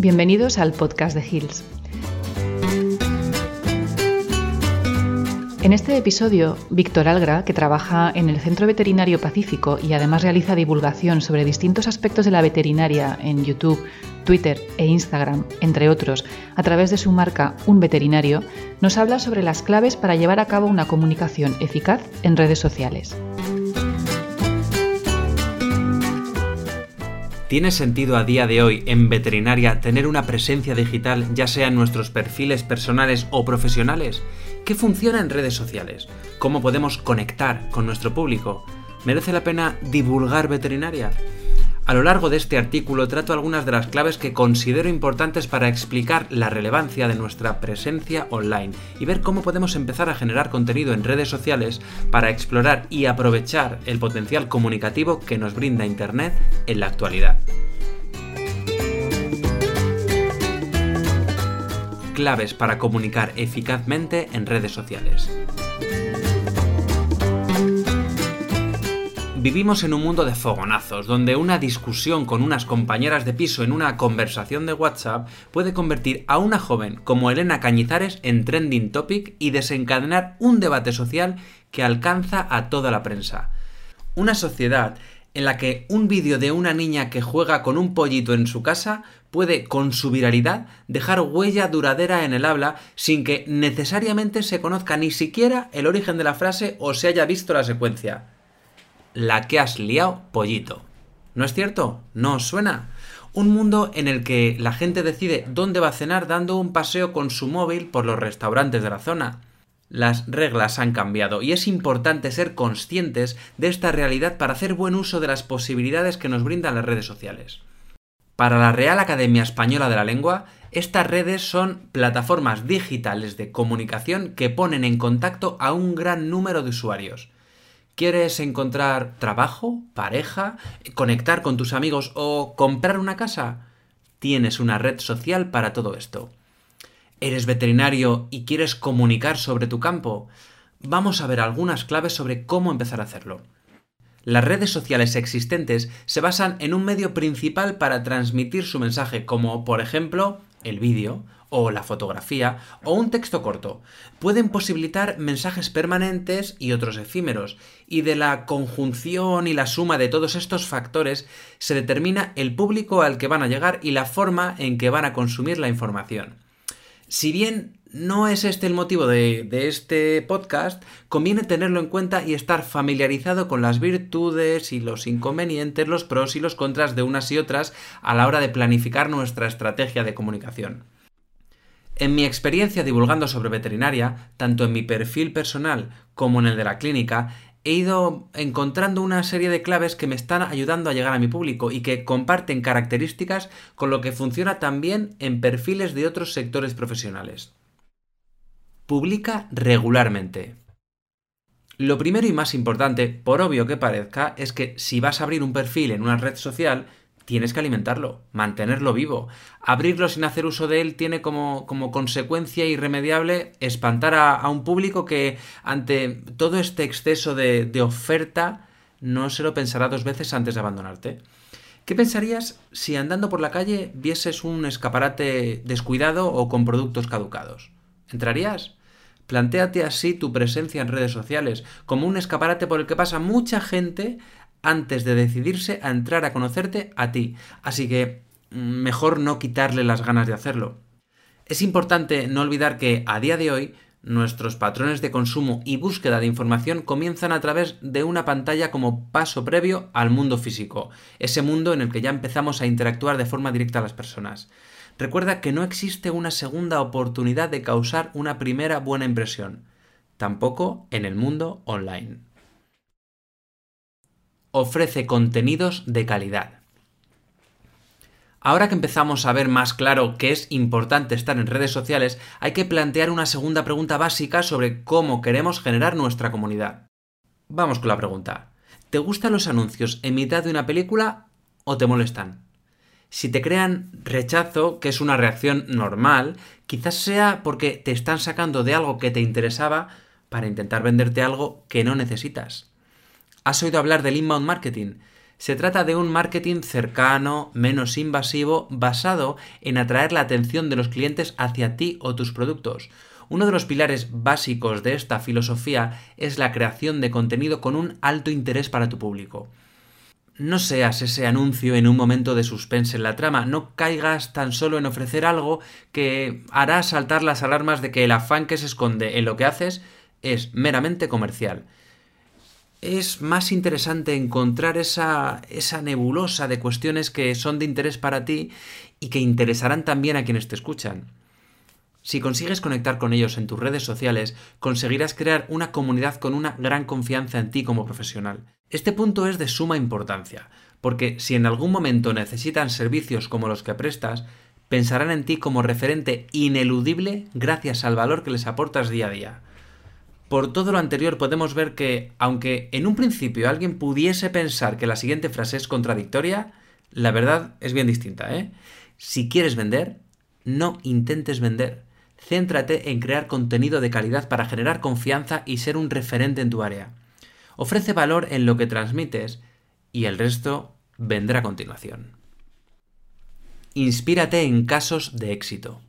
Bienvenidos al podcast de Hills. En este episodio, Víctor Algra, que trabaja en el Centro Veterinario Pacífico y además realiza divulgación sobre distintos aspectos de la veterinaria en YouTube, Twitter e Instagram, entre otros, a través de su marca Un Veterinario, nos habla sobre las claves para llevar a cabo una comunicación eficaz en redes sociales. ¿Tiene sentido a día de hoy en veterinaria tener una presencia digital ya sea en nuestros perfiles personales o profesionales? ¿Qué funciona en redes sociales? ¿Cómo podemos conectar con nuestro público? ¿Merece la pena divulgar veterinaria? A lo largo de este artículo trato algunas de las claves que considero importantes para explicar la relevancia de nuestra presencia online y ver cómo podemos empezar a generar contenido en redes sociales para explorar y aprovechar el potencial comunicativo que nos brinda Internet en la actualidad. Claves para comunicar eficazmente en redes sociales. Vivimos en un mundo de fogonazos, donde una discusión con unas compañeras de piso en una conversación de WhatsApp puede convertir a una joven como Elena Cañizares en trending topic y desencadenar un debate social que alcanza a toda la prensa. Una sociedad en la que un vídeo de una niña que juega con un pollito en su casa puede, con su viralidad, dejar huella duradera en el habla sin que necesariamente se conozca ni siquiera el origen de la frase o se haya visto la secuencia la que has liado, pollito. ¿No es cierto? ¿No os suena? Un mundo en el que la gente decide dónde va a cenar dando un paseo con su móvil por los restaurantes de la zona. Las reglas han cambiado y es importante ser conscientes de esta realidad para hacer buen uso de las posibilidades que nos brindan las redes sociales. Para la Real Academia Española de la Lengua, estas redes son plataformas digitales de comunicación que ponen en contacto a un gran número de usuarios. ¿Quieres encontrar trabajo, pareja, conectar con tus amigos o comprar una casa? Tienes una red social para todo esto. ¿Eres veterinario y quieres comunicar sobre tu campo? Vamos a ver algunas claves sobre cómo empezar a hacerlo. Las redes sociales existentes se basan en un medio principal para transmitir su mensaje, como por ejemplo el vídeo o la fotografía o un texto corto. Pueden posibilitar mensajes permanentes y otros efímeros, y de la conjunción y la suma de todos estos factores se determina el público al que van a llegar y la forma en que van a consumir la información. Si bien no es este el motivo de, este podcast, conviene tenerlo en cuenta y estar familiarizado con las virtudes y los inconvenientes, los pros y los contras de unas y otras a la hora de planificar nuestra estrategia de comunicación. En mi experiencia divulgando sobre veterinaria, tanto en mi perfil personal como en el de la clínica, he ido encontrando una serie de claves que me están ayudando a llegar a mi público y que comparten características con lo que funciona también en perfiles de otros sectores profesionales. Publica regularmente. Lo primero y más importante, por obvio que parezca, es que si vas a abrir un perfil en una red social, tienes que alimentarlo, mantenerlo vivo. Abrirlo sin hacer uso de él tiene como, como consecuencia irremediable espantar a, un público que ante todo este exceso de, de oferta no se lo pensará dos veces antes de abandonarte. ¿Qué pensarías si andando por la calle vieses un escaparate descuidado o con productos caducados? ¿Entrarías? Plantéate así tu presencia en redes sociales, como un escaparate por el que pasa mucha gente antes de decidirse a entrar a conocerte a ti. Así que mm, mejor no quitarle las ganas de hacerlo. Es importante no olvidar que a día de hoy nuestros patrones de consumo y búsqueda de información comienzan a través de una pantalla como paso previo al mundo físico, ese mundo en el que ya empezamos a interactuar de forma directa a las personas. Recuerda que no existe una segunda oportunidad de causar una primera buena impresión, tampoco en el mundo online ofrece contenidos de calidad. Ahora que empezamos a ver más claro que es importante estar en redes sociales, hay que plantear una segunda pregunta básica sobre cómo queremos generar nuestra comunidad. Vamos con la pregunta. ¿Te gustan los anuncios en mitad de una película o te molestan? Si te crean rechazo, que es una reacción normal, quizás sea porque te están sacando de algo que te interesaba para intentar venderte algo que no necesitas. ¿Has oído hablar del inbound marketing? Se trata de un marketing cercano, menos invasivo, basado en atraer la atención de los clientes hacia ti o tus productos. Uno de los pilares básicos de esta filosofía es la creación de contenido con un alto interés para tu público. No seas ese anuncio en un momento de suspense en la trama, no caigas tan solo en ofrecer algo que hará saltar las alarmas de que el afán que se esconde en lo que haces es meramente comercial es más interesante encontrar esa, esa nebulosa de cuestiones que son de interés para ti y que interesarán también a quienes te escuchan. Si consigues conectar con ellos en tus redes sociales, conseguirás crear una comunidad con una gran confianza en ti como profesional. Este punto es de suma importancia, porque si en algún momento necesitan servicios como los que prestas, pensarán en ti como referente ineludible gracias al valor que les aportas día a día. Por todo lo anterior podemos ver que, aunque en un principio alguien pudiese pensar que la siguiente frase es contradictoria, la verdad es bien distinta, ¿eh? Si quieres vender, no intentes vender. Céntrate en crear contenido de calidad para generar confianza y ser un referente en tu área. Ofrece valor en lo que transmites y el resto vendrá a continuación. Inspírate en casos de éxito.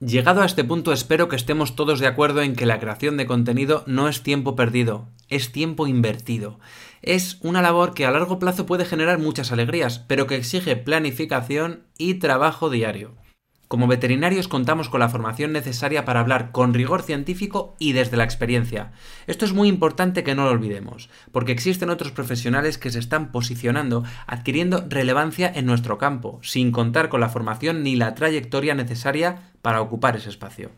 Llegado a este punto espero que estemos todos de acuerdo en que la creación de contenido no es tiempo perdido, es tiempo invertido. Es una labor que a largo plazo puede generar muchas alegrías, pero que exige planificación y trabajo diario. Como veterinarios contamos con la formación necesaria para hablar con rigor científico y desde la experiencia. Esto es muy importante que no lo olvidemos, porque existen otros profesionales que se están posicionando, adquiriendo relevancia en nuestro campo, sin contar con la formación ni la trayectoria necesaria para ocupar ese espacio.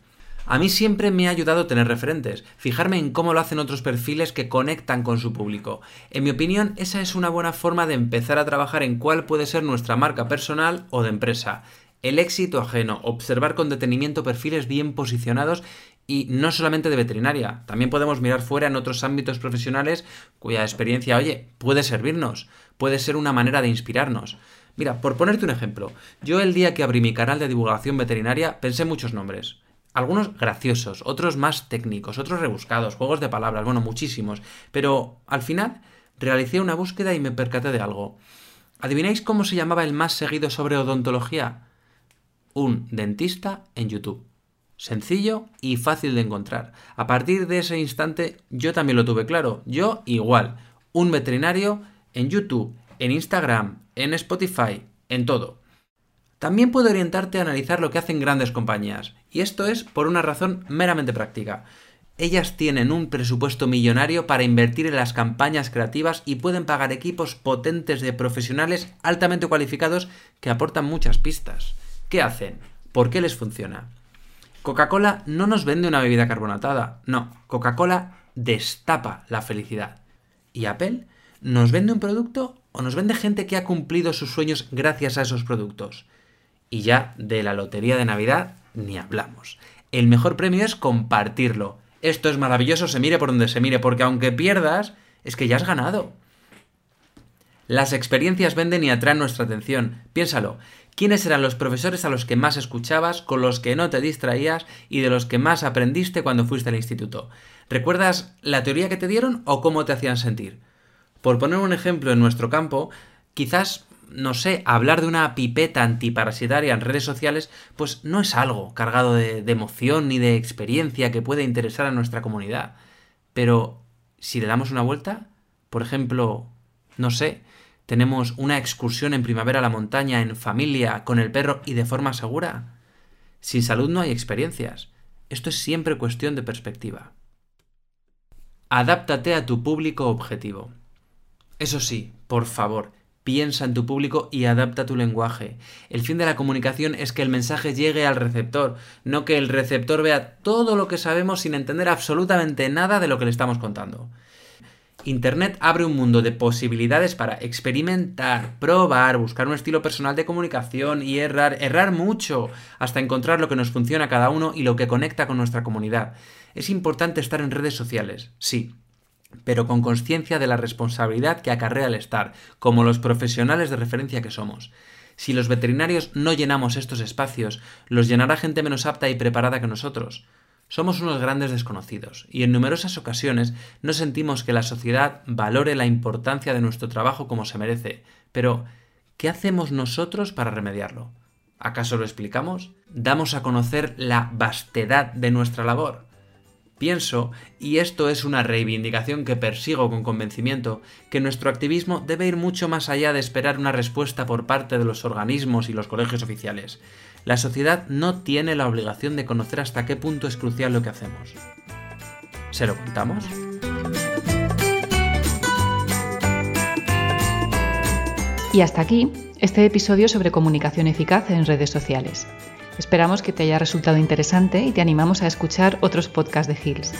A mí siempre me ha ayudado tener referentes, fijarme en cómo lo hacen otros perfiles que conectan con su público. En mi opinión, esa es una buena forma de empezar a trabajar en cuál puede ser nuestra marca personal o de empresa. El éxito ajeno, observar con detenimiento perfiles bien posicionados y no solamente de veterinaria, también podemos mirar fuera en otros ámbitos profesionales cuya experiencia, oye, puede servirnos, puede ser una manera de inspirarnos. Mira, por ponerte un ejemplo, yo el día que abrí mi canal de divulgación veterinaria pensé muchos nombres. Algunos graciosos, otros más técnicos, otros rebuscados, juegos de palabras, bueno, muchísimos. Pero al final realicé una búsqueda y me percaté de algo. ¿Adivináis cómo se llamaba el más seguido sobre odontología? Un dentista en YouTube. Sencillo y fácil de encontrar. A partir de ese instante yo también lo tuve claro. Yo igual. Un veterinario en YouTube, en Instagram, en Spotify, en todo. También puede orientarte a analizar lo que hacen grandes compañías, y esto es por una razón meramente práctica. Ellas tienen un presupuesto millonario para invertir en las campañas creativas y pueden pagar equipos potentes de profesionales altamente cualificados que aportan muchas pistas. ¿Qué hacen? ¿Por qué les funciona? Coca-Cola no nos vende una bebida carbonatada, no, Coca-Cola destapa la felicidad. ¿Y Apple? ¿Nos vende un producto o nos vende gente que ha cumplido sus sueños gracias a esos productos. Y ya de la lotería de Navidad ni hablamos. El mejor premio es compartirlo. Esto es maravilloso, se mire por donde se mire, porque aunque pierdas, es que ya has ganado. Las experiencias venden y atraen nuestra atención. Piénsalo. ¿Quiénes eran los profesores a los que más escuchabas, con los que no te distraías y de los que más aprendiste cuando fuiste al instituto? ¿Recuerdas la teoría que te dieron o cómo te hacían sentir? Por poner un ejemplo en nuestro campo, quizás, no sé, hablar de una pipeta antiparasitaria en redes sociales, pues no es algo cargado de, emoción ni de experiencia que pueda interesar a nuestra comunidad. Pero, si le damos una vuelta, por ejemplo, no sé, tenemos una excursión en primavera a la montaña en familia, con el perro y de forma segura. Sin salud no hay experiencias. Esto es siempre cuestión de perspectiva. Adáptate a tu público objetivo. Eso sí, por favor, piensa en tu público y adapta tu lenguaje. El fin de la comunicación es que el mensaje llegue al receptor, no que el receptor vea todo lo que sabemos sin entender absolutamente nada de lo que le estamos contando. Internet abre un mundo de posibilidades para experimentar, probar, buscar un estilo personal de comunicación y errar, errar mucho, hasta encontrar lo que nos funciona a cada uno y lo que conecta con nuestra comunidad. Es importante estar en redes sociales, sí, pero con conciencia de la responsabilidad que acarrea el estar, como los profesionales de referencia que somos. Si los veterinarios no llenamos estos espacios, los llenará gente menos apta y preparada que nosotros. Somos unos grandes desconocidos y en numerosas ocasiones no sentimos que la sociedad valore la importancia de nuestro trabajo como se merece. Pero, ¿qué hacemos nosotros para remediarlo? ¿Acaso lo explicamos? ¿Damos a conocer la vastedad de nuestra labor? Pienso, y esto es una reivindicación que persigo con convencimiento, que nuestro activismo debe ir mucho más allá de esperar una respuesta por parte de los organismos y los colegios oficiales. La sociedad no tiene la obligación de conocer hasta qué punto es crucial lo que hacemos. ¿Se lo contamos? Y hasta aquí este episodio sobre comunicación eficaz en redes sociales. Esperamos que te haya resultado interesante y te animamos a escuchar otros podcasts de Hills.